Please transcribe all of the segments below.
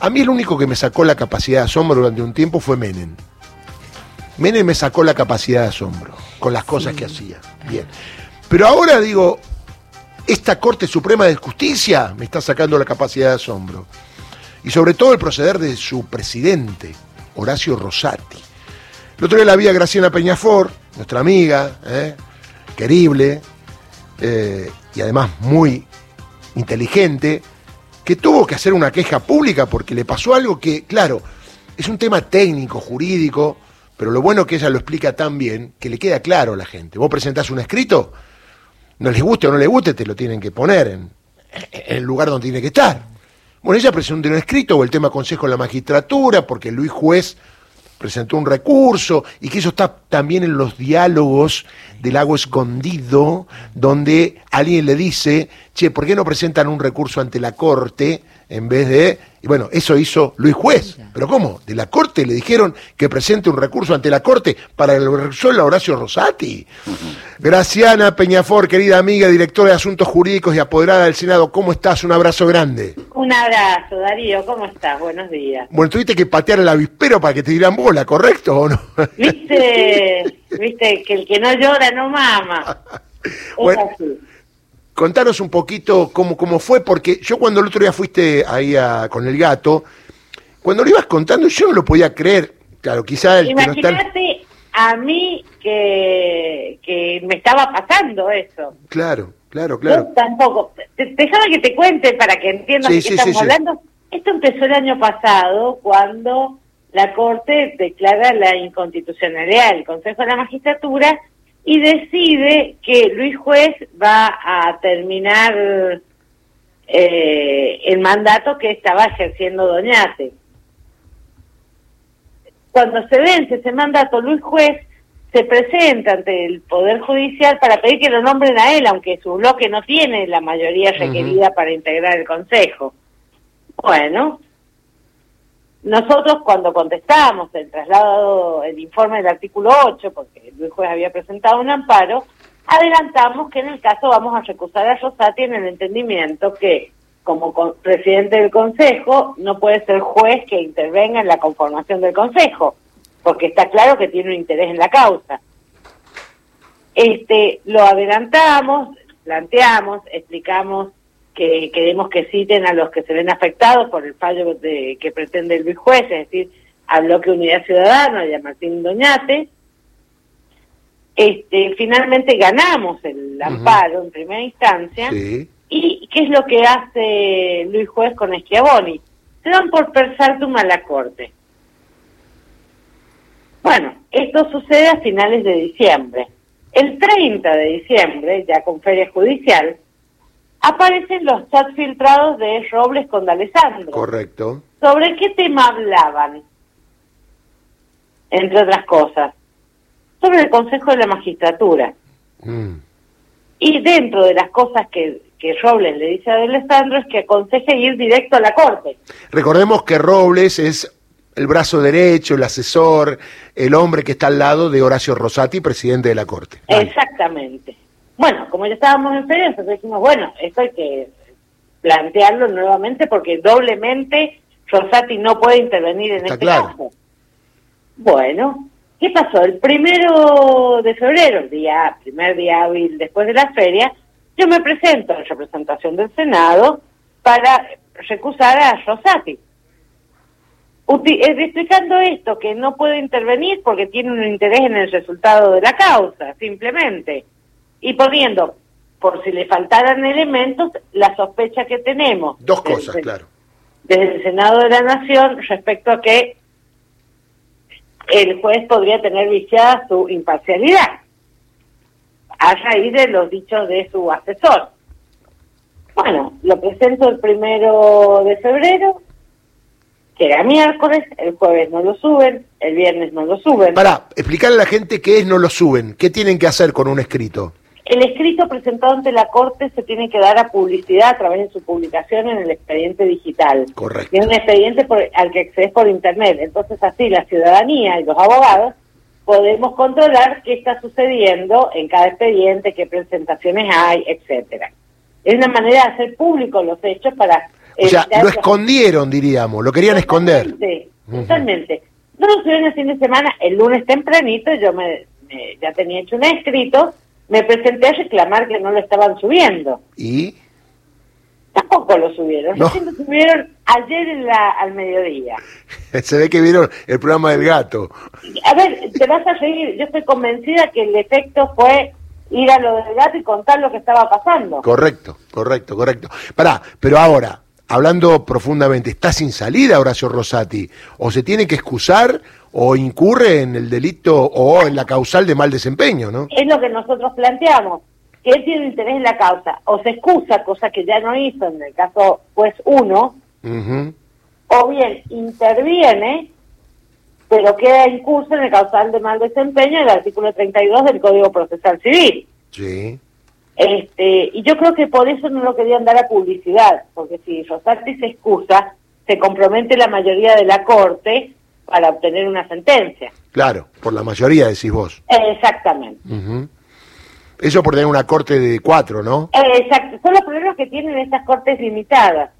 A mí el único que me sacó la capacidad de asombro durante un tiempo fue Menem. Menem me sacó la capacidad de asombro con las cosas que hacía. Bien. Pero ahora digo, esta Corte Suprema de Justicia me está sacando la capacidad de asombro. Y sobre todo el proceder de su presidente, Horacio Rosati. El otro día la vi a Graciela Peñafor, nuestra amiga, ¿eh? querible eh, y además muy inteligente, que tuvo que hacer una queja pública porque le pasó algo que, claro, es un tema técnico, jurídico, pero lo bueno que ella lo explica tan bien que le queda claro a la gente. Vos presentás un escrito, no les guste o no les guste, te lo tienen que poner en, el lugar donde tiene que estar. Bueno, ella presentó un escrito o el tema consejo en la magistratura, porque Luis Juez presentó un recurso y que eso está también en los diálogos del lago escondido, donde alguien le dice, che, ¿por qué no presentan un recurso ante la Corte en vez de... Y bueno, eso hizo Luis Juez. ¿Pero cómo? De la Corte le dijeron que presente un recurso ante la Corte para el resuelva Horacio Rosati. Graciana Peñafor, querida amiga, directora de Asuntos Jurídicos y apoderada del Senado, ¿cómo estás? Un abrazo grande. Un abrazo, Darío, ¿cómo estás? Buenos días. Bueno, tuviste que patear el avispero para que te dieran bola, ¿correcto o no? Viste, viste que el que no llora no mama. bueno, contanos un poquito cómo, cómo fue, porque yo cuando el otro día fuiste ahí con el gato, cuando lo ibas contando yo no lo podía creer. Claro, quizá el Imagínate a mí que, que me estaba pasando eso. Claro, claro, claro. Yo tampoco. Déjame que te cuente para que entiendas de qué estamos hablando. Esto empezó el año pasado cuando la Corte declara la inconstitucionalidad del Consejo de la Magistratura y decide que Luis Juez va a terminar eh, el mandato que estaba ejerciendo Doñate. Cuando se vence ese mandato, Luis Juez se presenta ante el Poder Judicial para pedir que lo nombren a él, aunque su bloque no tiene la mayoría requerida para integrar el Consejo. Bueno, nosotros cuando contestamos el traslado, el informe del artículo 8, porque Luis Juez había presentado un amparo, adelantamos que en el caso vamos a recusar a Rosati en el entendimiento que como presidente del Consejo no puede ser juez que intervenga en la conformación del Consejo, porque está claro que tiene un interés en la causa. Este, lo adelantamos, planteamos, explicamos que queremos que citen a los que se ven afectados por el fallo de, que pretende el juez, es decir, al bloque Unidad Ciudadana y a Martín Doñate. Este, finalmente ganamos el amparo en primera instancia. ¿Y qué es lo que hace Luis Juez con Schiavoni? Se dan por persaltum a la corte. Bueno, esto sucede a finales de diciembre. El 30 de diciembre, ya con feria judicial, aparecen los chats filtrados de Robles con D'Alessandro. Correcto. ¿Sobre qué tema hablaban? Entre otras cosas. Sobre el Consejo de la Magistratura. Mm. Y dentro de las cosas que, que Robles le dice a D'Alessandro es que aconseje ir directo a la Corte. Recordemos que Robles es el brazo derecho, el asesor, el hombre que está al lado de Horacio Rosati, presidente de la Corte. Exactamente. Bueno, como ya estábamos en feria, entonces dijimos, bueno, esto hay que plantearlo nuevamente porque doblemente Rosati no puede intervenir en este caso. Bueno, ¿qué pasó? El primero de febrero, día, primer día hábil después de la feria, yo me presento en representación del Senado para recusar a Rosati. Eh, explicando esto, que no puede intervenir porque tiene un interés en el resultado de la causa, simplemente y poniendo, por si le faltaran elementos, la sospecha que tenemos. Dos cosas, claro. Desde el Senado de la Nación respecto a que el juez podría tener viciada su imparcialidad a raíz de los dichos de su asesor. Bueno, lo presento el primero de febrero, que era miércoles, el jueves no lo suben, el viernes no lo suben. Para, explicarle a la gente qué es no lo suben, qué tienen que hacer con un escrito. El escrito presentado ante la Corte se tiene que dar a publicidad a través de su publicación en el expediente digital. Correcto. Y es un expediente al que accedes por Internet. Entonces así la ciudadanía y los abogados podemos controlar qué está sucediendo en cada expediente, qué presentaciones hay, etcétera. Es una manera de hacer público los hechos para O sea, lo escondieron, diríamos, lo querían esconder. Totalmente. No lo subieron el fin de semana, el lunes tempranito, yo me, ya tenía hecho un escrito, me presenté a reclamar que no lo estaban subiendo. ¿Y? Tampoco lo subieron. lo subieron ayer en la, al mediodía. Se ve que vieron el programa del gato. A ver, te vas a seguir. Yo estoy convencida que el efecto fue ir a lo del gato y contar lo que estaba pasando. Correcto, correcto, correcto. Pará, pero ahora, hablando profundamente, ¿está sin salida Horacio Rosati? ¿O se tiene que excusar o incurre en el delito o en la causal de mal desempeño, no? Es lo que nosotros planteamos, que él tiene interés en la causa, o se excusa, cosa que ya no hizo en el caso pues uno, o bien interviene, pero queda incurso en el causal de mal desempeño el artículo 32 del Código Procesal Civil. Sí. Este, y yo creo que por eso no lo querían dar a publicidad, porque si Rosati se excusa, se compromete la mayoría de la Corte para obtener una sentencia. Claro, por la mayoría decís vos. Exactamente. Eso por tener una corte de cuatro, ¿no? Exacto, son los problemas que tienen estas cortes limitadas.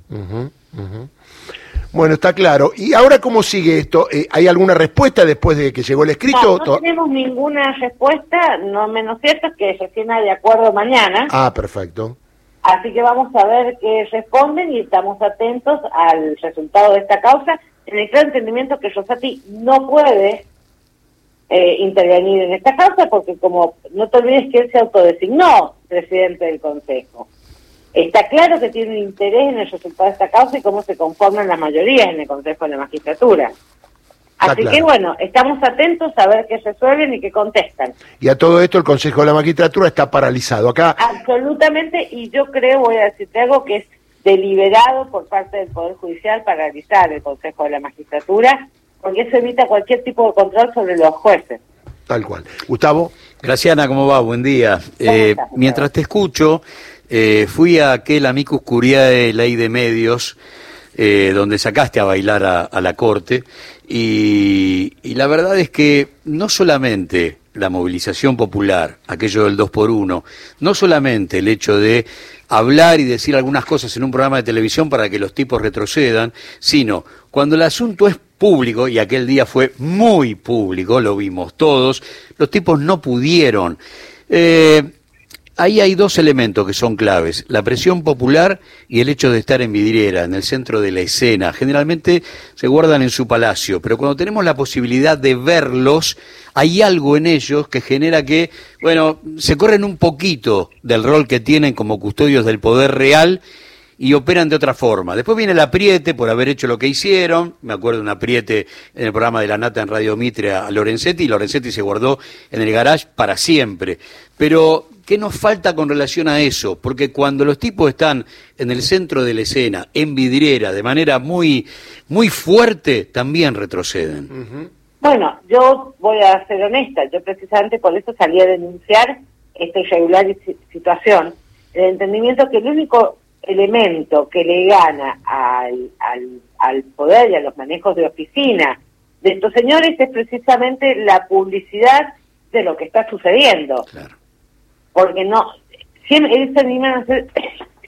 Bueno, está claro. ¿Y ahora cómo sigue esto? Eh, ¿Hay alguna respuesta después de que llegó el escrito? No, no tenemos ninguna respuesta, no menos cierto es que recién hay de acuerdo mañana. Ah, perfecto. Así que vamos a ver qué responden y estamos atentos al resultado de esta causa, en el claro entendimiento que Rosati no puede eh, intervenir en esta causa porque como no te olvides que él se autodesignó presidente del Consejo. Está claro que tiene un interés en el resultado de esta causa y cómo se conforman las mayorías en el Consejo de la Magistratura. Así que bueno, estamos atentos a ver qué resuelven y qué contestan. Y a todo esto el Consejo de la Magistratura está paralizado. Acá Absolutamente, y yo creo, voy a decirte algo, que es deliberado por parte del Poder Judicial paralizar el Consejo de la Magistratura, porque eso evita cualquier tipo de control sobre los jueces. Tal cual. Gustavo. Graciana, ¿cómo va? Buen día. Eh, mientras te escucho, eh, fui a aquel amicus curiae ley de medios, eh, donde sacaste a bailar a, la corte, y, la verdad es que no solamente la movilización popular, aquello del 2 por 1 no solamente el hecho de hablar y decir algunas cosas en un programa de televisión para que los tipos retrocedan, sino cuando el asunto es público, y aquel día fue muy público, lo vimos todos, los tipos no pudieron. Eh, Ahí hay dos elementos que son claves, la presión popular y el hecho de estar en vidriera, en el centro de la escena. Generalmente se guardan en su palacio, pero cuando tenemos la posibilidad de verlos, hay algo en ellos que genera que, bueno, se corren un poquito del rol que tienen como custodios del poder real y operan de otra forma. Después viene el apriete por haber hecho lo que hicieron. Me acuerdo un apriete en el programa de la Nata en Radio Mitre a Lorenzetti y Lorenzetti se guardó en el garage para siempre. Pero ¿Qué nos falta con relación a eso? Porque cuando los tipos están en el centro de la escena, en vidriera, de manera muy, muy fuerte, también retroceden. Bueno, yo voy a ser honesta, yo precisamente por eso salí a denunciar esta irregular situación, el entendimiento que el único elemento que le gana al, al, al poder y a los manejos de oficina de estos señores es precisamente la publicidad de lo que está sucediendo. Claro porque no, siempre, ellos se animan a hacer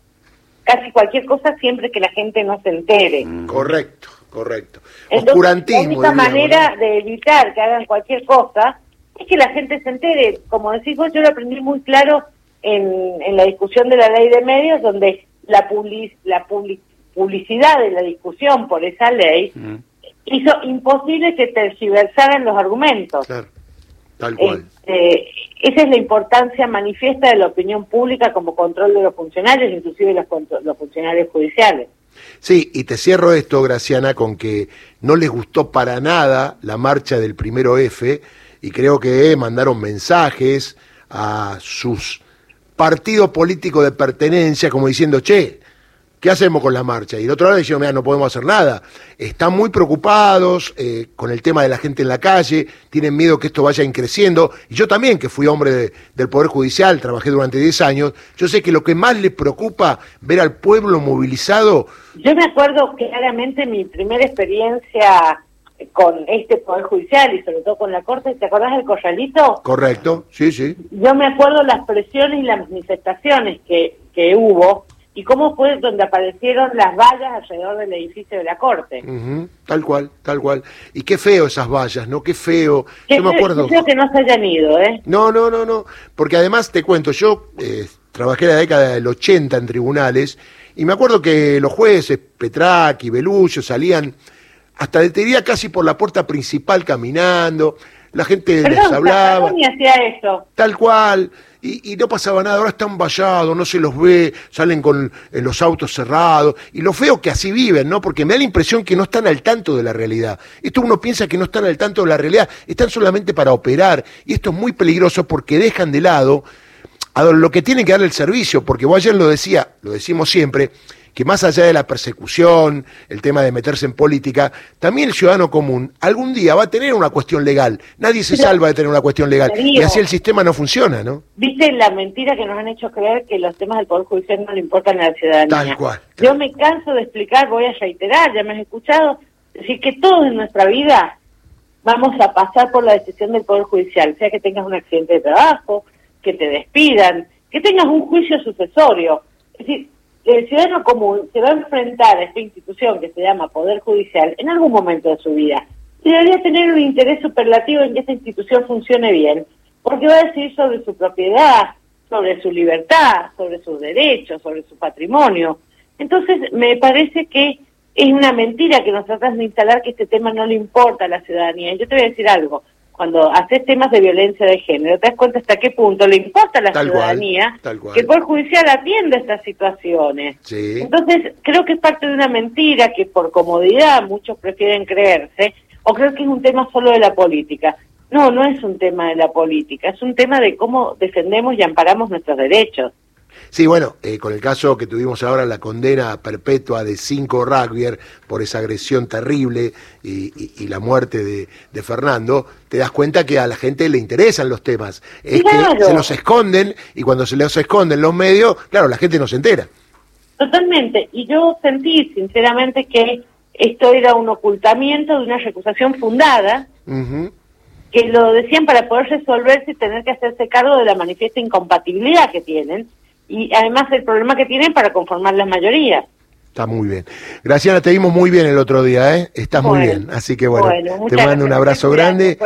casi cualquier cosa siempre que la gente no se entere. Mm. Correcto, correcto. Entonces, La única manera de evitar que hagan cualquier cosa es que la gente se entere. Como decís vos, yo lo aprendí muy claro en, en la discusión de la ley de medios, donde la, la publicidad de la discusión por esa ley mm. hizo imposible que tergiversaran los argumentos. Claro, tal cual. Este, esa es la importancia manifiesta de la opinión pública como control de los funcionarios, inclusive los, los funcionarios judiciales. Sí, y te cierro esto, Graciana, con que no les gustó para nada la marcha del primero F y creo que mandaron mensajes a sus partidos políticos de pertenencia como diciendo, che, ¿Qué hacemos con la marcha? Y el otro lado decimos, mira, no podemos hacer nada. Están muy preocupados eh, con el tema de la gente en la calle, tienen miedo que esto vaya creciendo. Y yo también, que fui hombre del Poder Judicial, trabajé durante 10 años, yo sé que lo que más les preocupa ver al pueblo movilizado... Yo me acuerdo claramente mi primera experiencia con este Poder Judicial y sobre todo con la Corte, ¿te acordás del corralito? Correcto, sí, sí. Yo me acuerdo las presiones y las manifestaciones que, que hubo y cómo fue donde aparecieron las vallas alrededor del edificio de la Corte. Tal cual, tal cual. Y qué feo esas vallas, ¿no? Qué feo. yo me acuerdo. Qué feo que no se hayan ido, ¿eh? No, no, no, no. Porque además te cuento, yo eh, trabajé la década del 80 en tribunales y me acuerdo que los jueces, Petrac y Belucho, salían hasta de casi por la puerta principal caminando la gente les hablaba. hacía eso. Tal cual. Y, no pasaba nada, ahora están vallados, no se los ve, salen con los autos cerrados, y lo feo que así viven, ¿no? Porque me da la impresión que no están al tanto de la realidad. Esto uno piensa que no están al tanto de la realidad, están solamente para operar, y esto es muy peligroso porque dejan de lado a lo que tienen que dar el servicio, porque vos ayer lo decía, lo decimos siempre, que más allá de la persecución, el tema de meterse en política, también el ciudadano común algún día va a tener una cuestión legal. Nadie se salva de tener una cuestión legal. y así el sistema no funciona, ¿no? Viste la mentira que nos han hecho creer que los temas del Poder Judicial no le importan a la ciudadanía. Tal cual. Yo me canso de explicar, voy a reiterar, ya me has escuchado, decir que todos en nuestra vida vamos a pasar por la decisión del Poder Judicial, sea que tengas un accidente de trabajo, que te despidan, que tengas un juicio sucesorio. Es decir, el ciudadano común se va a enfrentar a esta institución que se llama Poder Judicial en algún momento de su vida y debería tener un interés superlativo en que esta institución funcione bien, porque va a decir sobre su propiedad, sobre su libertad, sobre sus derechos, sobre su patrimonio. Entonces, me parece que es una mentira que nos tratas de instalar que este tema no le importa a la ciudadanía. Yo te voy a decir algo, cuando haces temas de violencia de género, te das cuenta hasta qué punto le importa a la ciudadanía que el Poder Judicial atienda estas situaciones. Entonces, creo que es parte de una mentira que por comodidad muchos prefieren creerse, o creo que es un tema solo de la política. No, no es un tema de la política, es un tema de cómo defendemos y amparamos nuestros derechos. Sí, bueno, eh, con el caso que tuvimos ahora, la condena perpetua de cinco rugby por esa agresión terrible y, la muerte de, Fernando, te das cuenta que a la gente le interesan los temas. Es que se los esconden y cuando se los esconden los medios, claro, la gente no se entera. Totalmente. Y yo sentí, sinceramente, que esto era un ocultamiento de una recusación fundada. que lo decían para poder resolverse y tener que hacerse cargo de la manifiesta incompatibilidad que tienen y además el problema que tienen para conformar las mayorías. Está muy bien. Graciana, te vimos muy bien el otro día, ¿eh? Estás muy bien. Así que bueno, te mando un abrazo grande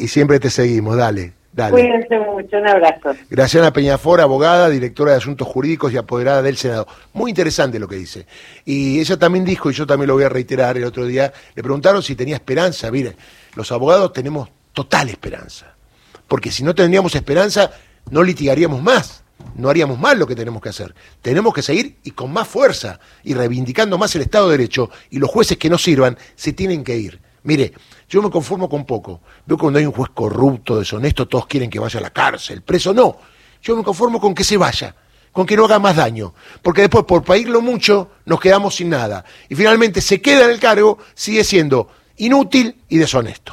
y siempre te seguimos. Dale, dale. Cuídense mucho, un abrazo. Graciana Peñafor, abogada, directora de Asuntos Jurídicos y apoderada del Senado. Muy interesante lo que dice. Y ella también dijo, y yo también lo voy a reiterar el otro día, le preguntaron si tenía esperanza. Mire, los abogados tenemos total esperanza. Porque si no tendríamos esperanza, no litigaríamos más no haríamos mal lo que tenemos que hacer. Tenemos que seguir y con más fuerza y reivindicando más el Estado de Derecho y los jueces que no sirvan se tienen que ir. Mire, yo me conformo con poco. Veo cuando hay un juez corrupto, deshonesto, todos quieren que vaya a la cárcel, preso no. Yo me conformo con que se vaya, con que no haga más daño, porque después por paírlo mucho nos quedamos sin nada. Y finalmente se queda en el cargo, sigue siendo inútil y deshonesto.